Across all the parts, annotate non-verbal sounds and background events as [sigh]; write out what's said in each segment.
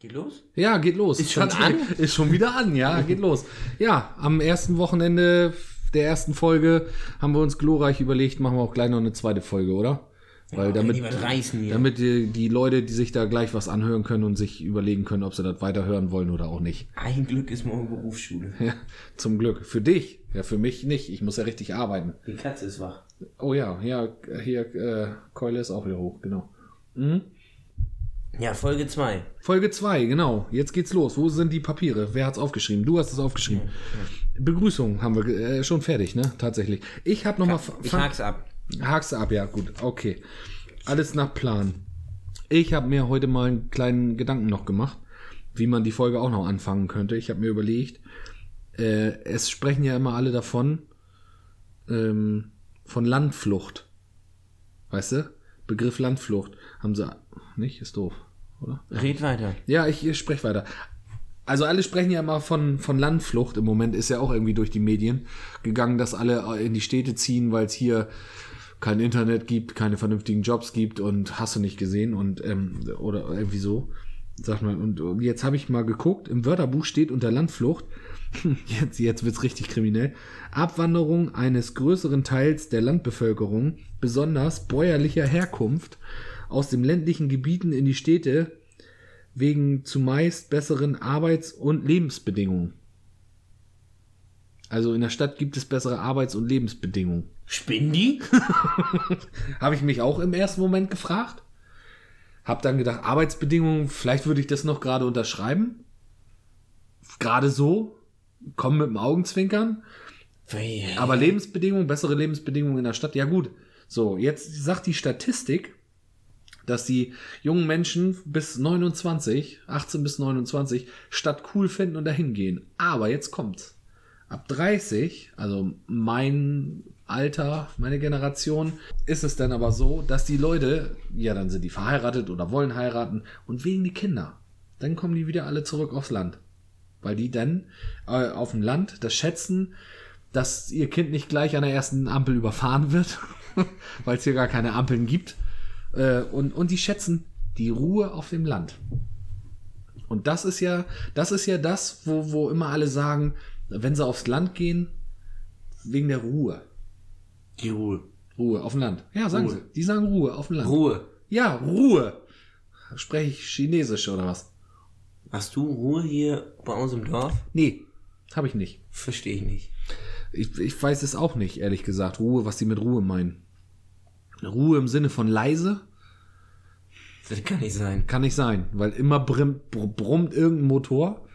Geht los? Ja, geht los. Ist schon an? Ist schon wieder an, ja, [laughs] geht los. Ja, am ersten Wochenende der ersten Folge haben wir uns glorreich überlegt, machen wir auch gleich noch eine zweite Folge, oder? Weil damit, reißen hier. damit die, die Leute, die sich da gleich was anhören können und sich überlegen können, ob sie das weiterhören wollen oder auch nicht. Ein Glück ist morgen Berufsschule. Ja, zum Glück. Für dich. Ja, für mich nicht. Ich muss ja richtig arbeiten. Die Katze ist wach. Oh ja, ja, hier, äh, Keule ist auch wieder hoch, genau. Ja, Folge 2. Folge 2, genau. Jetzt geht's los. Wo sind die Papiere? Wer hat's aufgeschrieben? Du hast es aufgeschrieben. Begrüßung haben wir äh, schon fertig, ne? Tatsächlich. Ich habe noch mal Ich hak's ab. Hakst du ab, ja, gut. Okay. Alles nach Plan. Ich habe mir heute mal einen kleinen Gedanken noch gemacht, wie man die Folge auch noch anfangen könnte. Ich habe mir überlegt, äh, es sprechen ja immer alle davon, ähm, von Landflucht. Weißt du? Begriff Landflucht. Haben sie nicht? Ist doof, oder? Red weiter. Ja, ich, ich spreche weiter. Also alle sprechen ja immer von, von Landflucht. Im Moment ist ja auch irgendwie durch die Medien gegangen, dass alle in die Städte ziehen, weil es hier kein Internet gibt, keine vernünftigen Jobs gibt und hast du nicht gesehen und ähm, oder irgendwie so. Sag mal, und und jetzt habe ich mal geguckt, im Wörterbuch steht unter Landflucht, [laughs] jetzt, jetzt wird's richtig kriminell, Abwanderung eines größeren Teils der Landbevölkerung, besonders bäuerlicher Herkunft, aus den ländlichen Gebieten in die Städte, wegen zumeist besseren Arbeits- und Lebensbedingungen. Also in der Stadt gibt es bessere Arbeits- und Lebensbedingungen. Spinnen die? [laughs] Habe ich mich auch im ersten Moment gefragt. Hab dann gedacht, Arbeitsbedingungen, vielleicht würde ich das noch gerade unterschreiben. Gerade so, kommen mit dem Augenzwinkern. Aber Lebensbedingungen, bessere Lebensbedingungen in der Stadt, ja gut. So, jetzt sagt die Statistik, dass die jungen Menschen bis 29, 18 bis 29, Stadt cool finden und dahin gehen. Aber jetzt kommt's. Ab 30, also mein Alter, meine Generation, ist es dann aber so, dass die Leute, ja, dann sind die verheiratet oder wollen heiraten und wegen die Kinder. Dann kommen die wieder alle zurück aufs Land. Weil die dann äh, auf dem Land das schätzen, dass ihr Kind nicht gleich an der ersten Ampel überfahren wird, [laughs] weil es hier gar keine Ampeln gibt. Äh, und, und die schätzen die Ruhe auf dem Land. Und das ist ja, das ist ja das, wo, wo immer alle sagen, wenn sie aufs Land gehen, wegen der Ruhe. Die Ruhe. Ruhe auf dem Land. Ja, sagen Ruhe. sie. Die sagen Ruhe auf dem Land. Ruhe. Ja, Ruhe. Spreche ich Chinesisch oder was? Hast du Ruhe hier bei uns im Dorf? Nee, habe ich nicht. Verstehe ich nicht. Ich, ich weiß es auch nicht, ehrlich gesagt. Ruhe, was die mit Ruhe meinen. Ruhe im Sinne von leise Das kann nicht sein. kann nicht sein, weil immer brimmt, br- brummt irgendein Motor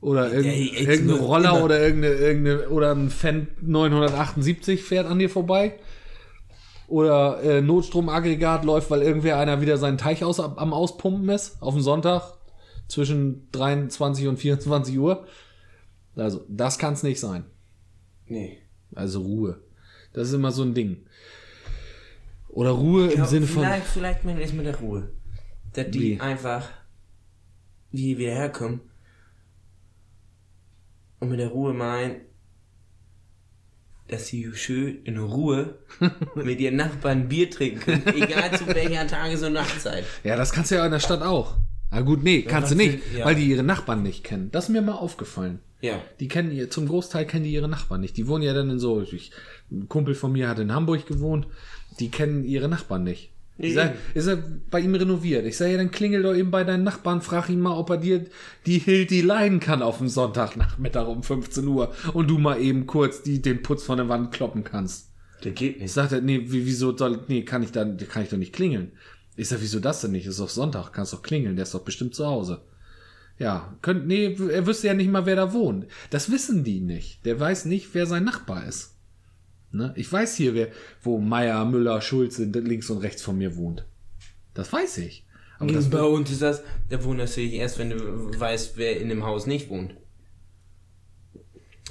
oder ey, irgendein Roller immer. oder irgendeine, irgendeine oder ein Fan 978 fährt an dir vorbei. Oder äh, Notstromaggregat läuft, weil irgendwer einer wieder seinen Teich aus, am Auspumpen ist, auf dem Sonntag zwischen 23 und 24 Uhr. Also, das kann es nicht sein. Nee. Also Ruhe. Das ist immer so ein Ding. Oder Ruhe im Ja, Sinne von. vielleicht, vielleicht meint es mit der Ruhe. Dass die Wie? einfach, wie wir herkommen, und mit der Ruhe meinen, dass sie schön in Ruhe [laughs] mit ihren Nachbarn Bier trinken können, egal zu welcher Tages- und Nachtzeit. Ja, das kannst du ja in der Stadt auch. Na gut, nee, kannst du nicht, will- ja. weil die ihre Nachbarn nicht kennen. Das ist mir mal aufgefallen. Ja. Die kennen ihr, zum Großteil kennen die ihre Nachbarn nicht. Die wohnen ja dann in so, ich, ein Kumpel von mir hat in Hamburg gewohnt, die kennen ihre Nachbarn nicht. Ich Nee, sag, ist er bei ihm renoviert? Ich sage ja, dann klingel doch eben bei deinen Nachbarn, frag ihn mal, ob er dir die Hildi leihen kann auf dem Sonntagnachmittag um 15 Uhr und du mal eben kurz die, den Putz von der Wand kloppen kannst. Das geht nicht. Sagt er, nee, wie- wieso soll, nee, kann ich dann, kann ich doch nicht klingeln. Ich sag, wieso das denn nicht? Ist doch Sonntag, kannst doch klingeln, der ist doch bestimmt zu Hause. Ja, könnt, nee, er wüsste ja nicht mal, wer da wohnt. Das wissen die nicht. Der weiß nicht, wer sein Nachbar ist. Ne? Ich weiß hier, wer, wo Meier, Müller, Schulze links und rechts von mir wohnt. Das weiß ich. Aber das, bei uns ist das, da wunderst du dich erst, wenn du weißt, wer in dem Haus nicht wohnt.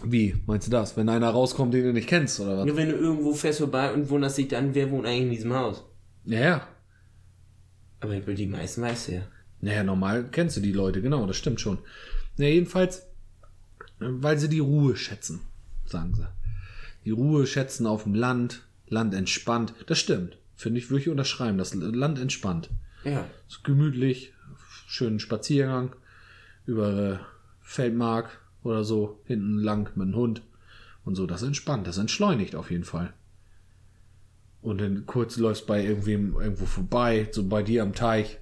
wie, meinst du das? Wenn einer rauskommt, den du nicht kennst, oder was? Nur wenn du irgendwo fährst vorbei und wunderst dich dann, wer wohnt eigentlich in diesem Haus. Ja, ja. Aber die meisten weißt du ja. Naja, normal kennst du die Leute, genau, das stimmt schon. Ja, jedenfalls, äh, weil sie die Ruhe schätzen, sagen sie. Die Ruhe schätzen auf dem Land, Land entspannt. Das stimmt. Finde ich, würde ich unterschreiben. Das Land entspannt. Ja. Ist gemütlich, schönen Spaziergang über äh, Feldmark oder so, hinten lang mit dem Hund und so. Das entspannt, das entschleunigt auf jeden Fall. Und dann kurz läufst bei irgendwem irgendwo vorbei, so bei dir am Teich.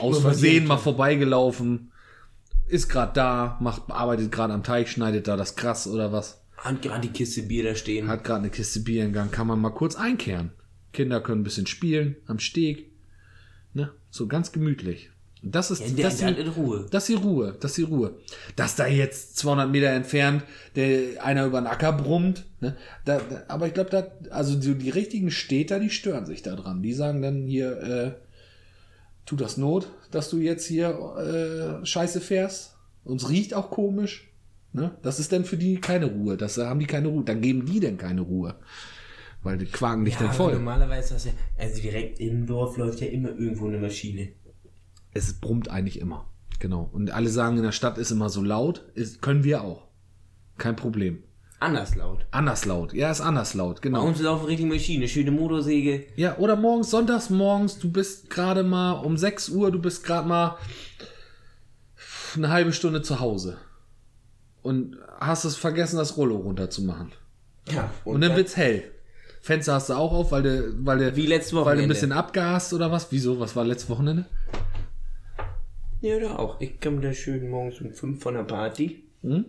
Aus Versehen mal vorbeigelaufen, ist gerade da, macht, arbeitet gerade am Teich, schneidet da das Gras oder was. Hat gerade die Kiste Bier da stehen. Hat gerade eine Kiste Bier in Gang, kann man mal kurz einkehren. Kinder können ein bisschen spielen am Steg. Ne? So ganz gemütlich. Das ist, Ja, der, das, der in Ruhe. das ist die Ruhe, das ist die Ruhe. Dass da jetzt 200 Meter entfernt der einer über den Acker brummt, ne? da, da, aber ich glaube, da, also die, die richtigen Städter, die stören sich da dran. Die sagen dann hier, äh, tut das Not, dass du jetzt hier äh, Scheiße fährst. Uns riecht auch komisch. Ne? Das ist dann für die keine Ruhe. Das haben die keine Ruhe. Dann geben die denn keine Ruhe. Weil die quaken dich Ja, dann voll. normalerweise hast du ja, also direkt im Dorf läuft ja immer irgendwo eine Maschine. Es brummt eigentlich immer. Genau. Und alle sagen, in der Stadt ist immer so laut. Ist, können wir auch. Kein Problem. Anders laut. Anders laut. Ja, ist anders laut. Bei Genau. uns ist auch eine richtige Maschine, schöne Motorsäge. Ja, oder morgens, sonntags morgens, du bist gerade mal um 6 Uhr, du bist gerade mal eine halbe Stunde zu Hause. Und hast es vergessen, das Rollo runterzumachen. Ja, Und, dann wird's hell. Fenster hast du auch auf, weil du, weil du, Wie letztes weil du ein Wochenende. bisschen abgast oder was? Wieso? Was war letztes Wochenende? Ja, da auch. Ich komme da schön morgens um 5 von der Party. Hm?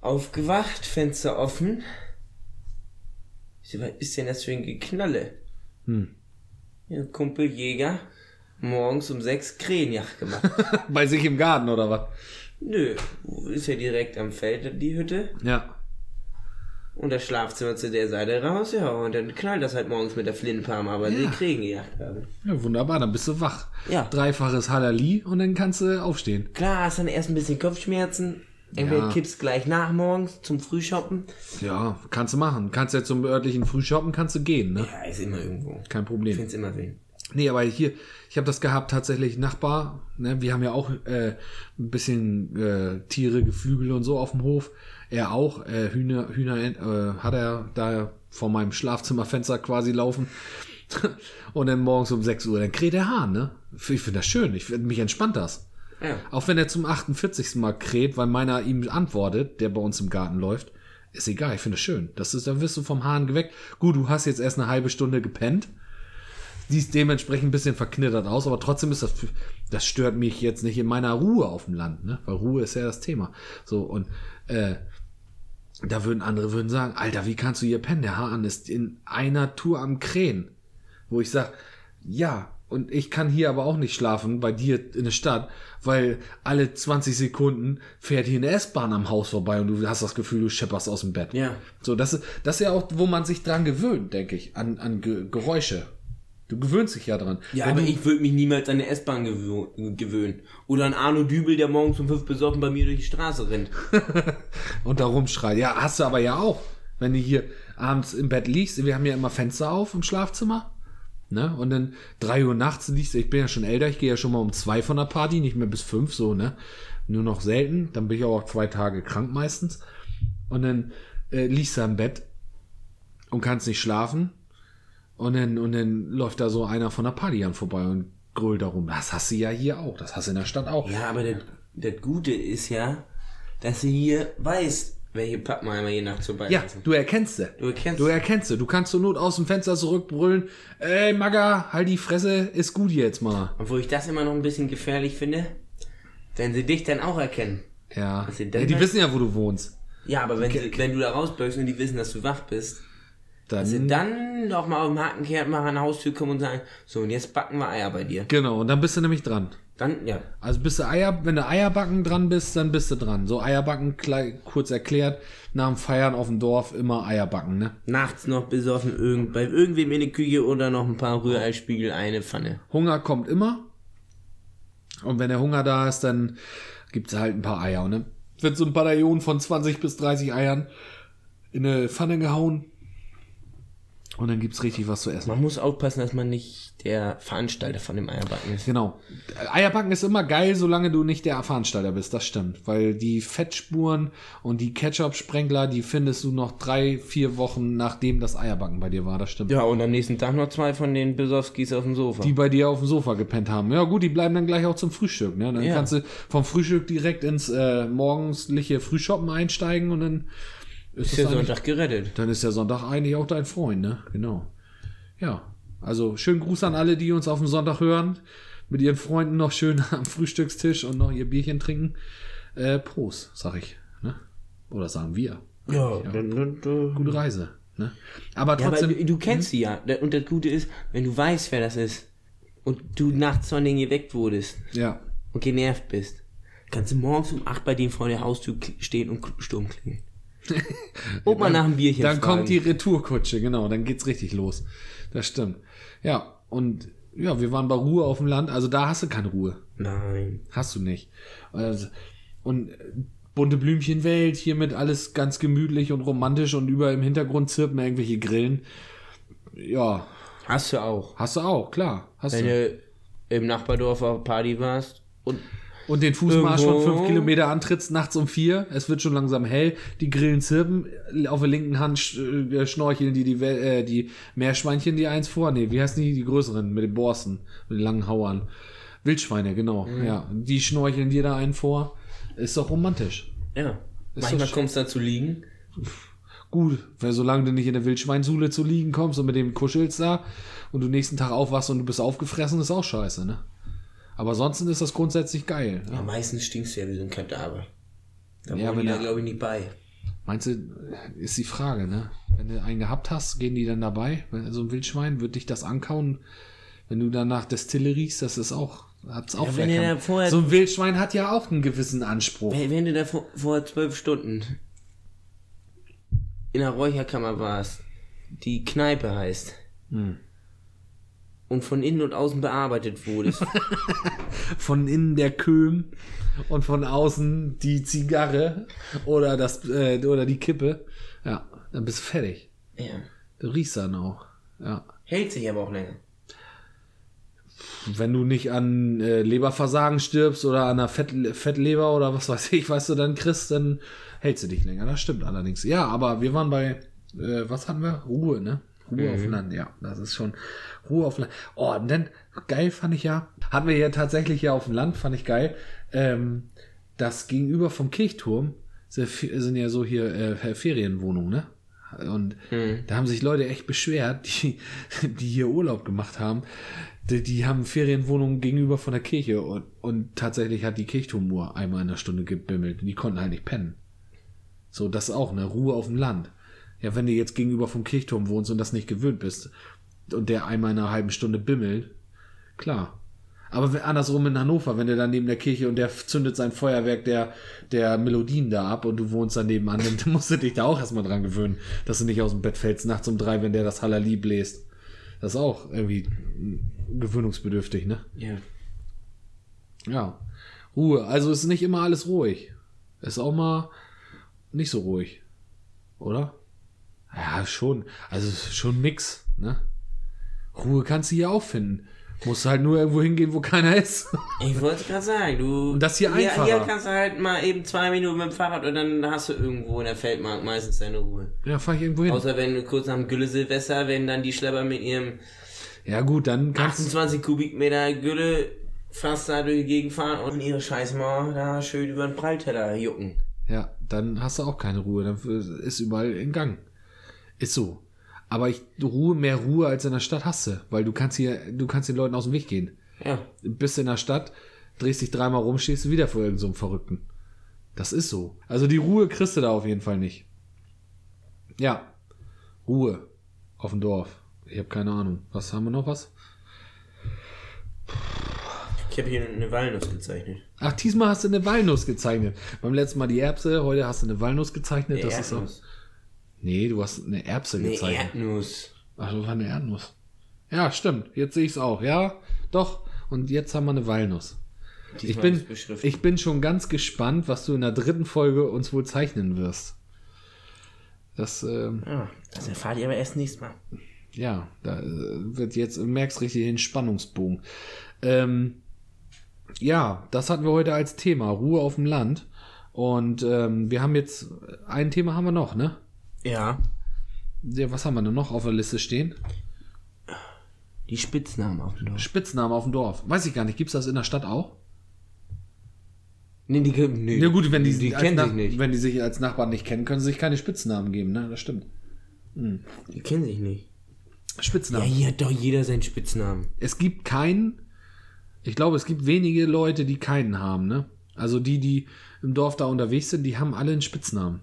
Aufgewacht, Fenster offen. Ich so, was ist denn das für ein Geknalle? Hm. Ja, Kumpel Jäger, morgens um 6 Krähenjagd gemacht. [laughs] Bei sich im Garten oder was? Nö, ist ja direkt am Feld die Hütte. Ja. Und das Schlafzimmer zu der Seite raus, ja, und dann knallt das halt morgens mit der Flintenpalm, aber die Krähen gejagt haben. Ja, wunderbar, dann bist du wach. Ja. Dreifaches Halali und dann kannst du aufstehen. Klar, hast dann erst ein bisschen Kopfschmerzen. Entweder Ja. kippst gleich nach morgens zum Frühshoppen. Ja, kannst du machen. Kannst ja zum örtlichen Frühshoppen kannst du gehen, ne? Ja, ist immer irgendwo. Kein Ich Problem. find's immer wen. Nee, aber hier, ich habe das gehabt, tatsächlich Nachbar, ne, wir haben ja auch äh, ein bisschen äh, Tiere, Geflügel und so auf dem Hof. Er auch, äh, Hühner, Hühner äh, hat er da vor meinem Schlafzimmerfenster quasi laufen. [laughs] und dann morgens um 6 Uhr, dann kräht der Hahn, ne? Ich finde das schön, ich, mich entspannt das. Ja. Auch wenn er zum 48. Mal kräht, weil meiner ihm antwortet, der bei uns im Garten läuft, ist egal, ich finde es schön. Das ist, dann wirst du vom Hahn geweckt. Gut, du hast jetzt erst eine halbe Stunde gepennt. Siehst dementsprechend ein bisschen verknittert aus, aber trotzdem ist das, das stört mich jetzt nicht in meiner Ruhe auf dem Land, ne? Weil Ruhe ist ja das Thema. So, und, äh, da würden andere würden sagen, Alter, wie kannst du hier pennen? Der Hahn ist in einer Tour am Krähen. Wo ich sag, ja, und ich kann hier aber auch nicht schlafen, bei dir in der Stadt, weil alle 20 Sekunden fährt hier eine S-Bahn am Haus vorbei und du hast das Gefühl, du schepperst aus dem Bett. Ja. So, das ist, das ist ja auch, wo man sich dran gewöhnt, denke ich, an, an Ge Geräusche. Du gewöhnst dich ja dran. Ja, Wenn aber ich würde mich niemals an eine S-Bahn gewö- gewöhnen. Oder an Arno Dübel, der morgens um fünf besoffen bei mir durch die Straße rennt. [laughs] und da rumschreit. Ja, hast du aber ja auch. Wenn du hier abends im Bett liegst, wir haben ja immer Fenster auf im Schlafzimmer. Ne? Und dann drei Uhr nachts liegst du, ich bin ja schon älter, ich gehe ja schon mal um zwei von der Party, nicht mehr bis fünf, so, ne? Nur noch selten. Dann bin ich auch zwei Tage krank meistens. Und dann äh, liegst du am Bett und kannst nicht schlafen. Und dann, und dann läuft da so einer von der Party an vorbei und grölt da rum. Das hast du ja hier auch. Das hast du in der Stadt auch. Ja, aber das, das Gute ist ja, dass du hier weißt, welche Pappenheimer hier nachts Ja, vorbeilaufen. du erkennst sie. Du erkennst Du erkennst sie. Du kannst zur Not aus dem Fenster zurückbrüllen. Ey, Magga, halt die Fresse, ist gut jetzt mal. Obwohl ich das immer noch ein bisschen gefährlich finde, wenn sie dich dann auch erkennen. Ja. Sie ja die wissen ja, wo du wohnst. Ja, aber wenn, sie, wenn du da rausböckst und die wissen, dass du wach bist, Dann, sie dann doch mal auf dem Hakenkehrt mal an Haustür kommen und sagen, so und jetzt backen wir Eier bei dir. genau, und dann bist du nämlich dran. Dann, ja. Also bist du Eier, wenn du Eierbacken dran bist, dann bist du dran. So Eierbacken, kurz erklärt, nach dem Feiern auf dem Dorf immer Eierbacken, ne? Nachts noch besoffen irgend, bei irgendwem in die Küche oder noch ein paar Rührei-Spiegel, eine Pfanne. Hunger kommt immer. Und wenn der Hunger da ist, dann gibt's halt ein paar Eier. Dann wird so ein Bataillon von 20 bis 30 Eiern in eine Pfanne gehauen. Und dann gibt's richtig was zu essen. Man muss aufpassen, dass man nicht der Veranstalter von dem Eierbacken ist. Genau. Eierbacken ist immer geil, solange du nicht der Veranstalter bist, das stimmt. Weil die Fettspuren und die Ketchup-Sprenkler, die findest du noch drei, vier Wochen nachdem das Eierbacken bei dir war, das stimmt. Ja, und am nächsten Tag noch zwei von den Besowskis auf dem Sofa. Die bei dir auf dem Sofa gepennt haben. Ja gut, die bleiben dann gleich auch zum Frühstück. Ne? Dann Ja. kannst du vom Frühstück direkt ins äh, morgendliche Frühshoppen einsteigen und dann ist, ist der Sonntag gerettet. dann ist der Sonntag eigentlich auch dein Freund, ne? Genau. Ja. Also schönen Gruß an alle, die uns auf dem Sonntag hören. Mit ihren Freunden noch schön [laughs] am Frühstückstisch und noch ihr Bierchen trinken. Äh, Prost, sag ich. Ne? Oder sagen wir. Ja, dann, dann, dann. Gute Reise. Ne? Aber Ja, aber trotzdem. du, du kennst sie ja. Und das Gute ist, wenn du weißt, wer das ist und du nachts von denen geweckt wurdest ja. und genervt bist, kannst du morgens um 8 bei denen vor der Haustür stehen und Sturm klingen. Und mal nach einem Bierchen Dann fragen. kommt die Retourkutsche, genau, dann geht's richtig los. Das stimmt. Ja, und ja, wir waren bei Ruhe auf dem Land, also da hast du keine Ruhe. Nein. Hast du nicht. Also, Und äh, bunte Blümchenwelt, hier mit alles ganz gemütlich und romantisch und über im Hintergrund zirpen irgendwelche Grillen. Ja, Hast du auch. hast du auch, klar. Hast Wenn du. du im Nachbardorf auf Party warst und Und den Fußmarsch von Irgendwo- fünf Kilometer antrittst, nachts um vier. Es wird schon langsam hell. Die Grillen zirpen. Auf der linken Hand äh, schnorcheln die, die, äh, die Meerschweinchen, die eins vor. Nee, wie heißen die? Die größeren mit den Borsten, mit den langen Hauern. Wildschweine, genau. Ja, die schnorcheln dir da einen vor. Ist doch romantisch. ja. Ist Manchmal kommst du da zu liegen. Gut, weil solange du nicht in der Wildschweinsule zu liegen kommst und mit dem kuschelst da und du nächsten Tag aufwachst und du bist aufgefressen, ist auch scheiße, ne? Aber ansonsten ist das grundsätzlich geil. Ja, Ja. meistens stinkst du ja wie so ein Kadaver. Da Ja, wenn die da, glaube ich, nicht bei. Meinst du, ist die Frage, ne? Wenn du einen gehabt hast, gehen die dann dabei? Wenn so ein Wildschwein, wird dich das ankauen? Wenn du danach Destille riechst, das ist auch, hat's auch Ja, wenn ihr da vorher- So ein Wildschwein hat ja auch einen gewissen Anspruch. Wenn, wenn du da vor, vor zwölf Stunden in der Räucherkammer warst, die Kneipe heißt, Hm. Und von innen und außen bearbeitet wurdest, [laughs] Von innen der Köhm und von außen die Zigarre oder das, äh, oder die Kippe. Ja, dann bist du fertig. ja. Du riechst dann auch. Ja. hält sich aber auch länger. Wenn du nicht an äh, Leberversagen stirbst oder an einer Fett, Fettleber oder was weiß ich, was du dann kriegst, dann hältst du dich länger. Das stimmt allerdings. Ja, aber wir waren bei, äh, was hatten wir? Ruhe, ne? Ruhe auf dem Land, ja. Das ist schon Ruhe auf dem Land. Oh, und dann, geil fand ich ja, hatten wir ja tatsächlich ja auf dem Land, fand ich geil. Ähm, das gegenüber vom Kirchturm sind ja so hier äh, Ferienwohnungen, ne? Und da haben sich Leute echt beschwert, die, [laughs] die hier Urlaub gemacht haben. Die, die haben Ferienwohnungen gegenüber von der Kirche und, und tatsächlich hat die Kirchturmuhr einmal in der Stunde gebimmelt. Die konnten halt nicht pennen. So, das ist auch eine Ruhe auf dem Land. Ja, wenn du jetzt gegenüber vom Kirchturm wohnst und das nicht gewöhnt bist und der einmal in einer halben Stunde bimmelt, klar. Aber andersrum in Hannover, wenn der dann neben der Kirche und der zündet sein Feuerwerk der, der Melodien da ab und du wohnst daneben an, dann [laughs] musst du dich da auch erstmal dran gewöhnen, dass du nicht aus dem Bett fällst nachts um drei, wenn der das Halali bläst. Das ist auch irgendwie gewöhnungsbedürftig, ne? Ja. Ja. Ruhe. Also ist nicht immer alles ruhig. Ist auch mal nicht so ruhig. Oder? Ja, schon. Also schon nix, ne? Ruhe kannst du hier auch finden. Musst halt nur irgendwo hingehen, wo keiner ist. [laughs] Ich wollte gerade sagen, du. Und das hier hier, einfacher. hier kannst du halt mal eben zwei Minuten mit dem Fahrrad und dann hast du irgendwo in der Feldmark meistens deine Ruhe. ja, fahr ich irgendwo hin. Außer wenn du kurz nach dem Gülle Silvester, wenn dann die Schlepper mit ihrem Ja, gut, dann kannst du. 28 Kubikmeter Gülle fast da durch die Gegend fahren und ihre Scheißmauer da schön über den Prallteller jucken. Ja, dann hast du auch keine Ruhe. Dann ist überall in Gang. Ist so. Aber ich, Ruhe, mehr Ruhe als in der Stadt hast du, weil du kannst hier, du kannst den Leuten aus dem Weg gehen. Ja. bist in der Stadt, drehst dich dreimal rum, stehst du wieder vor irgendeinem so einem Verrückten. Das ist so. Also die Ruhe kriegst du da auf jeden Fall nicht. Ja. Ruhe. Auf dem Dorf. Ich habe keine Ahnung. Was haben wir noch was? Ich habe hier eine Walnuss gezeichnet. Ach, diesmal hast du eine Walnuss gezeichnet. Beim letzten Mal die Erbse, heute hast du eine Walnuss gezeichnet. Eine das ist auch. Nee, du hast eine Erbse Eine gezeichnet. Erdnuss. Ach, das war eine Erdnuss. Ja, stimmt. Jetzt sehe ich es auch. Ja, doch. Und jetzt haben wir eine Walnuss. Ich Diesmal bin, ist beschriftet. ich bin schon ganz gespannt, was du in der dritten Folge uns wohl zeichnen wirst. Das, ähm, Ja, das erfahrt ihr aber erst nächstes Mal. ja, da äh, wird jetzt, du merkst richtig den Spannungsbogen. Ähm, ja, das hatten wir heute als Thema, Ruhe auf dem Land. Und ähm, wir haben jetzt, ein Thema haben wir noch, ne? Ja. Ja, was haben wir denn noch auf der Liste stehen? Die Spitznamen auf dem Dorf. Spitznamen auf dem Dorf. Weiß ich gar nicht, gibt's das in der Stadt auch? Nee, die, nee, Ja gut, wenn die, die als kennen sich nicht. Wenn die sich als Nachbarn nicht kennen, können sie sich keine Spitznamen geben, ne? Das stimmt. Die kennen sich nicht. Ja, Spitznamen. hier hat doch jeder seinen Spitznamen. Es gibt keinen, ich glaube, es gibt wenige Leute, die keinen haben, ne? Also die, die im Dorf da unterwegs sind, die haben alle einen Spitznamen.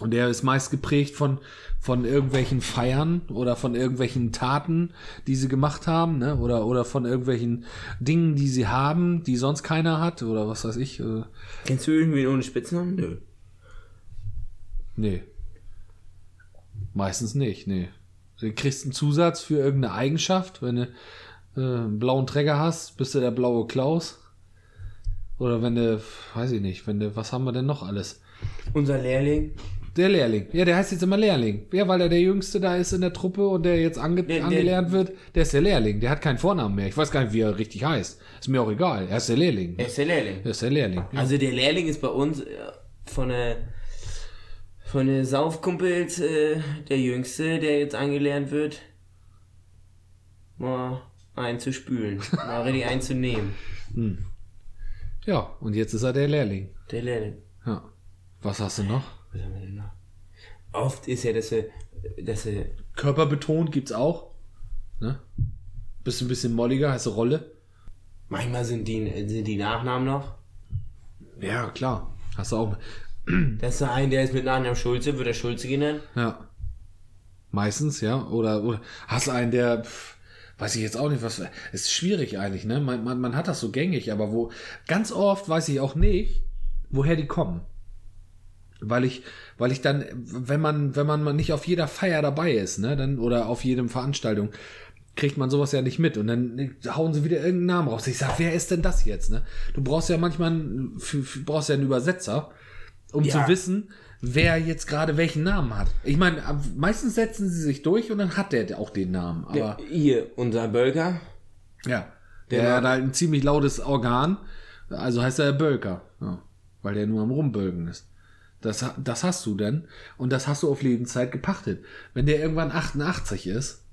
Und der ist meist geprägt von, von irgendwelchen Feiern oder von irgendwelchen Taten, die sie gemacht haben, ne? Oder, oder von irgendwelchen Dingen, die sie haben, die sonst keiner hat, oder was weiß ich. Äh, Kennst du irgendwen ohne Spitznamen? Nö. nee. Meistens nicht, nee. Du kriegst einen Zusatz für irgendeine Eigenschaft, wenn du äh, einen blauen Träger hast, bist du der blaue Klaus. Oder wenn du, weiß ich nicht, wenn du, was haben wir denn noch alles? Unser Lehrling. Der Lehrling. Ja, der heißt jetzt immer Lehrling. Ja, weil er der Jüngste da ist in der Truppe und der jetzt ange der- angelernt wird, der ist der Lehrling. Der hat keinen Vornamen mehr. Ich weiß gar nicht, wie er richtig heißt. Ist mir auch egal. Er ist der Lehrling. Er ist der Lehrling. Er ist der Lehrling. Ja. Also der Lehrling ist bei uns äh, von der von der Saufkumpels äh, der Jüngste, der jetzt angelernt wird, mal einzuspülen, [laughs] mal richtig einzunehmen. ja, und jetzt ist er der Lehrling. Der Lehrling. Ja. Was hast du noch? Was haben wir denn noch? Oft ist ja, dass er, dass er Körperbetont gibt's auch. Ne? Bist du ein bisschen molliger, heißt Rolle? manchmal sind die, sind die Nachnamen noch. Ja, klar. Hast du auch. Das ist der ein, der ist mit Nachnamen Schulze, wird er Schulze genannt. Ja. Meistens, ja. Oder, oder hast du einen, der, pf, weiß ich jetzt auch nicht, was. Ist schwierig eigentlich, ne? Man, man, man hat das so gängig, aber wo. Ganz oft weiß ich auch nicht, woher die kommen. Weil ich, weil ich dann, wenn man, wenn man mal nicht auf jeder Feier dabei ist, ne, dann, oder auf jedem Veranstaltung, kriegt man sowas ja nicht mit. Und dann hauen sie wieder irgendeinen Namen raus. Ich sag, wer ist denn das jetzt, ne? Du brauchst ja manchmal, einen, brauchst ja einen Übersetzer, um Ja. zu wissen, wer jetzt gerade welchen Namen hat. Ich meine, meistens setzen sie sich durch und dann hat der auch den Namen. Aber Der, hier, unser Bölker. ja, der, Der- hat halt ein ziemlich lautes Organ. Also heißt er Bölker. Ja, weil der nur am Rumbölken ist. Das, das hast du denn. Und das hast du auf Lebenszeit gepachtet. Wenn der irgendwann 88 ist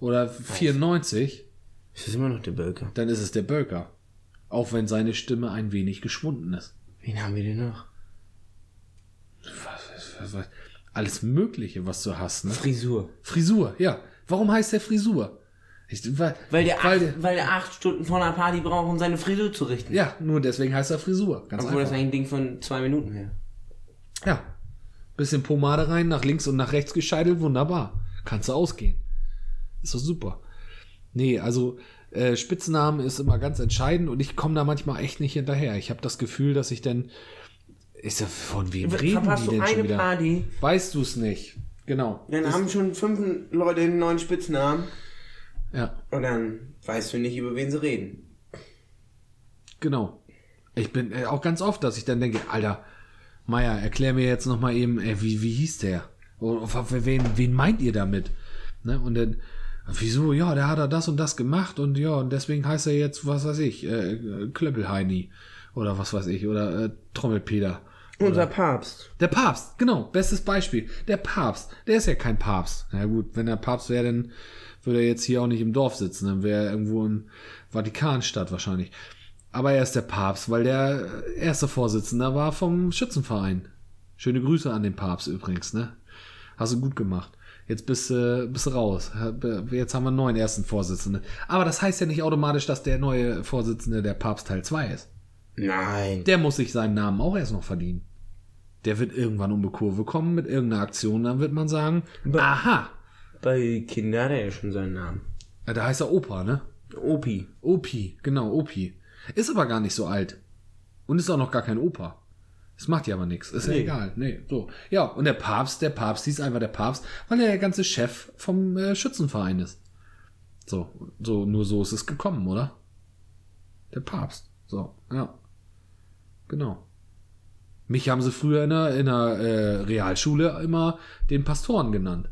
oder 94, Ist das immer noch der Bölker? dann ist es der Bölker. Auch wenn seine Stimme ein wenig geschwunden ist. Wen haben wir denn noch? Was, was, was, alles Mögliche, was du hast. Ne? Frisur. Frisur, ja. Warum heißt der Frisur? Ich, weil, Weil der, weil acht, weil der acht Stunden vor einer Party braucht, um seine Frisur zu richten. ja, nur deswegen heißt er Frisur. Ganz Obwohl das einfach. eigentlich ein Ding von zwei Minuten wäre. Ja. Bisschen Pomade rein, nach links und nach rechts gescheitelt, wunderbar. Kannst du ausgehen. Ist doch super. Nee, also äh, Spitznamen ist immer ganz entscheidend und ich komme da manchmal echt nicht hinterher. Ich habe das Gefühl, dass ich dann. Ist ja von wem reden Verpasst die denn schon wieder? Party, Weißt du es nicht? Genau. dann haben schon fünf Leute einen neuen Spitznamen ja, und dann weißt du nicht, über wen sie reden. genau. Ich bin äh, auch ganz oft, dass ich dann denke, Alter, Meier, erklär mir jetzt noch mal eben, ey, wie, wie hieß der? Oder für wen, wen meint ihr damit? Ne? Und dann, wieso? Ja, der hat er das und das gemacht und ja, und deswegen heißt er jetzt, was weiß ich, äh, Klöppelheini oder was weiß ich, oder äh, Trommelpeter. Unser Papst. Der Papst, genau, bestes Beispiel. Der Papst, der ist ja kein Papst. Na gut, wenn er Papst wäre, dann würde er jetzt hier auch nicht im Dorf sitzen, dann wäre er irgendwo in Vatikanstadt wahrscheinlich. Aber er ist der Papst, weil der erste Vorsitzende war vom Schützenverein. Schöne Grüße an den Papst übrigens, ne? Hast du gut gemacht. Jetzt bist du bist raus. Jetzt haben wir einen neuen ersten Vorsitzenden. Aber das heißt ja nicht automatisch, dass der neue Vorsitzende der Papst Teil 2 ist. Nein. Der muss sich seinen Namen auch erst noch verdienen. Der wird irgendwann um die Kurve kommen mit irgendeiner Aktion, dann wird man sagen, aha, Bei Kindern hat er ja schon seinen Namen. da heißt er Opa, ne? Opi. Opi, genau, Opi. Ist aber gar nicht so alt. Und ist auch noch gar kein Opa. Das macht ja aber nichts. Ist ja Nee. egal. Nee, so. Ja, und der Papst, der Papst hieß einfach der Papst, weil er der ganze Chef vom äh, Schützenverein ist. So, so, nur so ist es gekommen, oder? Der Papst. So, ja. Genau. Mich haben sie früher in der, in der äh, Realschule immer den Pastoren genannt.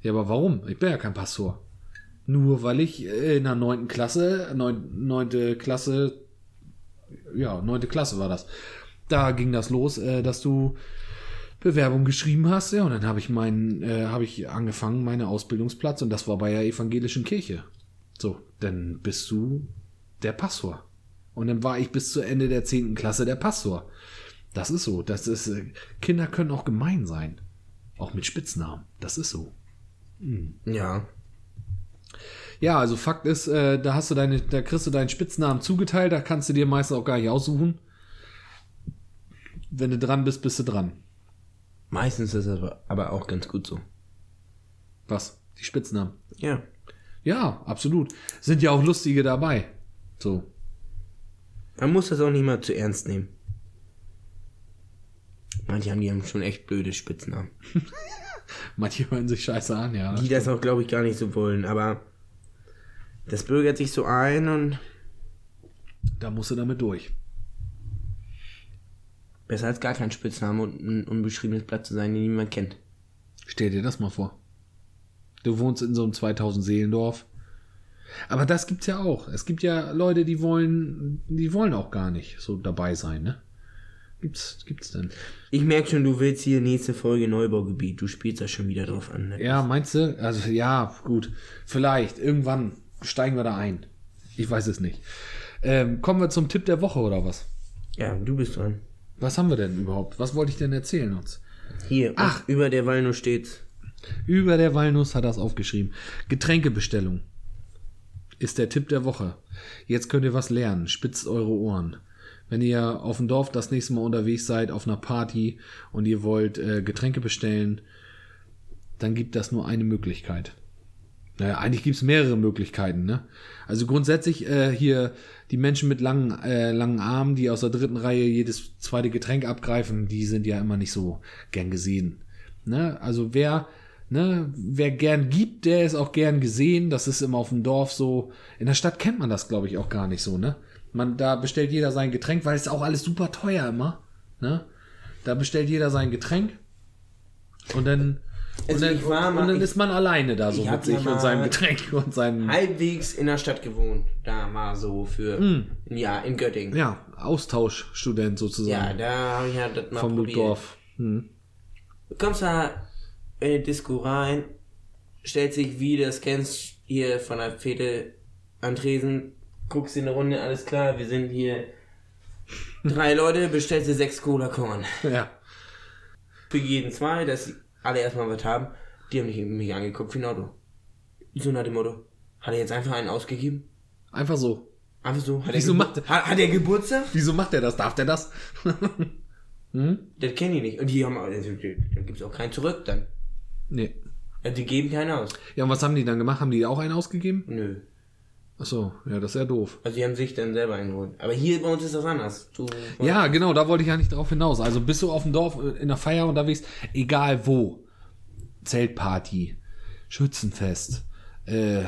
Ja, aber warum? Ich bin ja kein Pastor. Nur weil ich in der neunten Klasse, neun, neunte Klasse, ja, neunte Klasse war das. Da ging das los, äh, dass du Bewerbung geschrieben hast, ja, und dann habe ich meinen, äh, habe ich angefangen, meine Ausbildungsplatz, und das war bei der evangelischen Kirche. So, dann bist du der Pastor. Und dann war ich bis zu Ende der zehnten Klasse der Pastor. Das ist so. Das ist, äh, Kinder können auch gemein sein. Auch mit Spitznamen. Das ist so. Ja. Ja, also Fakt ist, äh, da hast du deine, da kriegst du deinen Spitznamen zugeteilt, da kannst du dir meistens auch gar nicht aussuchen. Wenn du dran bist, bist du dran. Meistens ist es aber, aber auch ganz gut so. Was? Die Spitznamen. Ja. Ja, absolut. Sind ja auch lustige dabei. So. Man muss das auch nicht mal zu ernst nehmen. Manche haben die haben schon echt blöde Spitznamen. [laughs] Manche hören sich scheiße an, ja. Die das auch, glaube ich, gar nicht so wollen, aber das bürgert sich so ein und Da musst du damit durch. besser als gar kein Spitzname und ein unbeschriebenes Blatt zu sein, den niemand kennt. Stell dir das mal vor. Du wohnst in so einem 2000 Seelendorf. Aber das gibt's ja auch. Es gibt ja Leute, die wollen, die wollen auch gar nicht so dabei sein, ne? Gibt's, gibt's denn? Ich merke schon, du willst hier nächste Folge Neubaugebiet. Du spielst da schon wieder drauf an. Ne? Ja, meinst du? Also ja, gut. Vielleicht. Irgendwann steigen wir da ein. Ich weiß es nicht. Ähm, kommen wir zum Tipp der Woche oder was? ja, du bist dran. Was haben wir denn überhaupt? Was wollte ich denn erzählen uns? Hier, Ach. über der Walnuss steht's. Über der Walnuss hat er es aufgeschrieben. Getränkebestellung ist der Tipp der Woche. Jetzt könnt ihr was lernen. Spitzt eure Ohren. Wenn ihr auf dem Dorf das nächste Mal unterwegs seid, auf einer Party und ihr wollt äh, Getränke bestellen, dann gibt das nur eine Möglichkeit. Naja, eigentlich gibt es mehrere Möglichkeiten. Ne? Also grundsätzlich äh, hier die Menschen mit langen, äh, langen Armen, die aus der dritten Reihe jedes zweite Getränk abgreifen, die sind ja immer nicht so gern gesehen. Ne? Also wer, ne, wer gern gibt, der ist auch gern gesehen. Das ist immer auf dem Dorf so. In der Stadt kennt man das, glaube ich, auch gar nicht so. Ne? Man, da bestellt jeder sein Getränk, weil es ist auch alles super teuer immer. Ne? Da bestellt jeder sein Getränk und dann, und Also dann, ich war mal- und dann ist man alleine da so mit ja sich und seinem Getränk [laughs] und seinem Halbwegs in der Stadt gewohnt. Da mal so für. Ja, in Göttingen. Ja, Austauschstudent Ja, sozusagen da habe ich ja das mal vom probiert. Dorf. Hm. Du kommst da in die Disco rein, stellt sich, wie das kennst, hier von der Fete an Tresen, guckst in eine Runde, alles klar, wir sind hier drei Leute, bestellst dir sechs Cola Korn. Ja. Für jeden zwei, dass sie alle erstmal was haben. Die haben mich, mich angeguckt wie ein Auto. So nach dem Motto, hat er jetzt einfach einen ausgegeben? Einfach so. Einfach so. Hat Wieso er macht hat, hat er Geburtstag? Wieso macht er das? Darf der das? [laughs] Das kennen die nicht. Und die haben, also, da gibt's auch keinen zurück dann. nee. Also, die geben keinen aus. Ja, und was haben die dann gemacht? Haben die auch einen ausgegeben? Nö. Ach so, ja, das ist ja doof. Also die haben sich dann selber eingeholt. Aber hier bei uns ist das anders. Du, Ja, genau, da wollte ich ja nicht drauf hinaus. Also bist du auf dem Dorf äh, in der Feier unterwegs, egal wo. Zeltparty, Schützenfest, äh,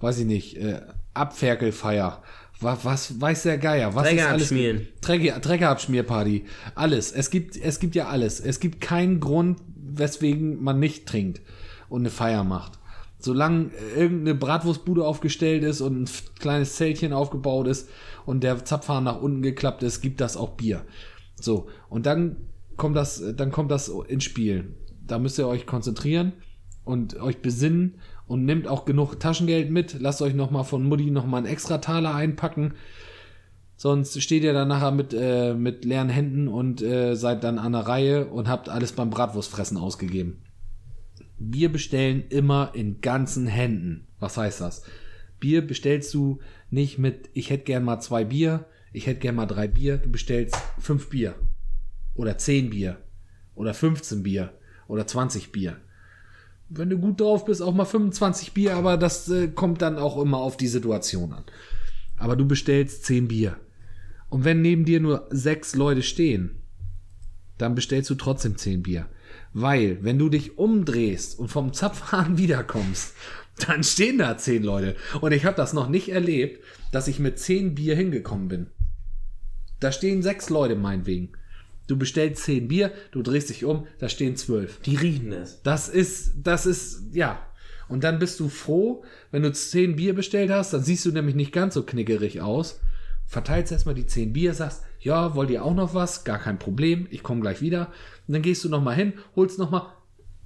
weiß ich nicht, äh, Abferkelfeier, was, was weiß der Geier, was Träger ist alles? abschmieren. Träger, Trägerabschmierparty, alles. Es gibt, es gibt ja alles. Es gibt keinen Grund, weswegen man nicht trinkt und eine Feier macht. Solange irgendeine Bratwurstbude aufgestellt ist und ein kleines Zeltchen aufgebaut ist und der Zapfhahn nach unten geklappt ist, gibt das auch Bier. So, und dann kommt das, dann kommt das ins Spiel. Da müsst ihr euch konzentrieren und euch besinnen und nehmt auch genug Taschengeld mit. Lasst euch nochmal von Mutti nochmal einen extra Taler einpacken. Sonst steht ihr dann nachher mit, äh, mit leeren Händen und äh, seid dann an der Reihe und habt alles beim Bratwurstfressen ausgegeben. Bier bestellen immer in ganzen Händen. Was heißt das? Bier bestellst du nicht mit, ich hätte gern mal zwei Bier, ich hätte gern mal drei Bier, du bestellst fünf Bier. Oder zehn Bier. Oder 15 Bier. Oder 20 Bier. Wenn du gut drauf bist, auch mal 25 Bier, aber das äh, kommt dann auch immer auf die Situation an. Aber du bestellst 10 Bier. Und wenn neben dir nur sechs Leute stehen, dann bestellst du trotzdem 10 Bier. Weil, wenn du dich umdrehst und vom Zapfhahn [laughs] wiederkommst, dann stehen da 10 Leute. Und ich habe das noch nicht erlebt, dass ich mit 10 Bier hingekommen bin. Da stehen sechs Leute meinetwegen. Du bestellst 10 Bier, du drehst dich um, da stehen 12. Die riechen das. Das ist, das ist, ja. Und dann bist du froh, wenn du 10 Bier bestellt hast, dann siehst du nämlich nicht ganz so knickerig aus. Verteilst erstmal die 10 Bier, sagst, ja, wollt ihr auch noch was? Gar kein Problem, ich komme gleich wieder. Und dann gehst du nochmal hin, holst nochmal,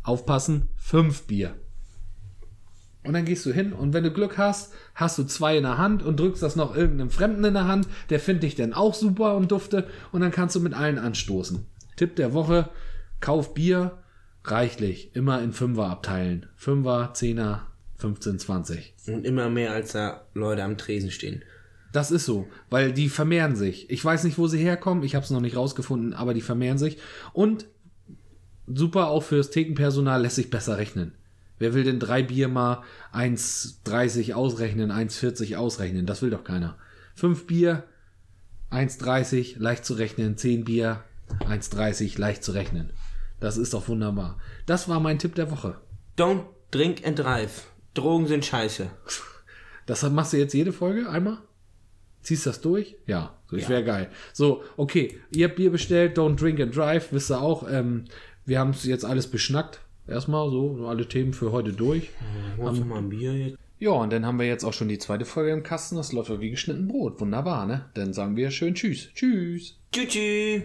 aufpassen, 5 Bier. Und dann gehst du hin und wenn du Glück hast, hast du zwei in der Hand und drückst das noch irgendeinem Fremden in der Hand. Der findet dich dann auch super und dufte und dann kannst du mit allen anstoßen. Tipp der Woche, kauf Bier, reichlich, immer in Fünfer abteilen. Fünfer, Zehner, 15, 20. Und immer mehr, als da Leute am Tresen stehen. Das ist so, weil die vermehren sich. Ich weiß nicht, wo sie herkommen, ich habe es noch nicht rausgefunden, aber die vermehren sich. Und super, auch fürs Thekenpersonal lässt sich besser rechnen. Wer will denn drei Bier mal 1,30 ausrechnen, 1,40 ausrechnen? Das will doch keiner. Fünf Bier, 1,30 leicht zu rechnen. Zehn Bier, 1,30 leicht zu rechnen. Das ist doch wunderbar. Das war mein Tipp der Woche. Don't drink and drive. Drogen sind scheiße. Das machst du jetzt jede Folge einmal? Ziehst das durch? Ja, so, ich wäre geil. So, okay, ihr habt Bier bestellt, don't drink and drive, wisst ihr auch. Ähm, wir haben es jetzt alles beschnackt. Erstmal so, alle Themen für heute durch. Holst du mal ein Bier jetzt? Ja, und dann haben wir jetzt auch schon die zweite Folge im Kasten. Das läuft ja wie geschnitten Brot. Wunderbar, ne? Dann sagen wir schön Tschüss. Tschüss. Tschüss. tschüss.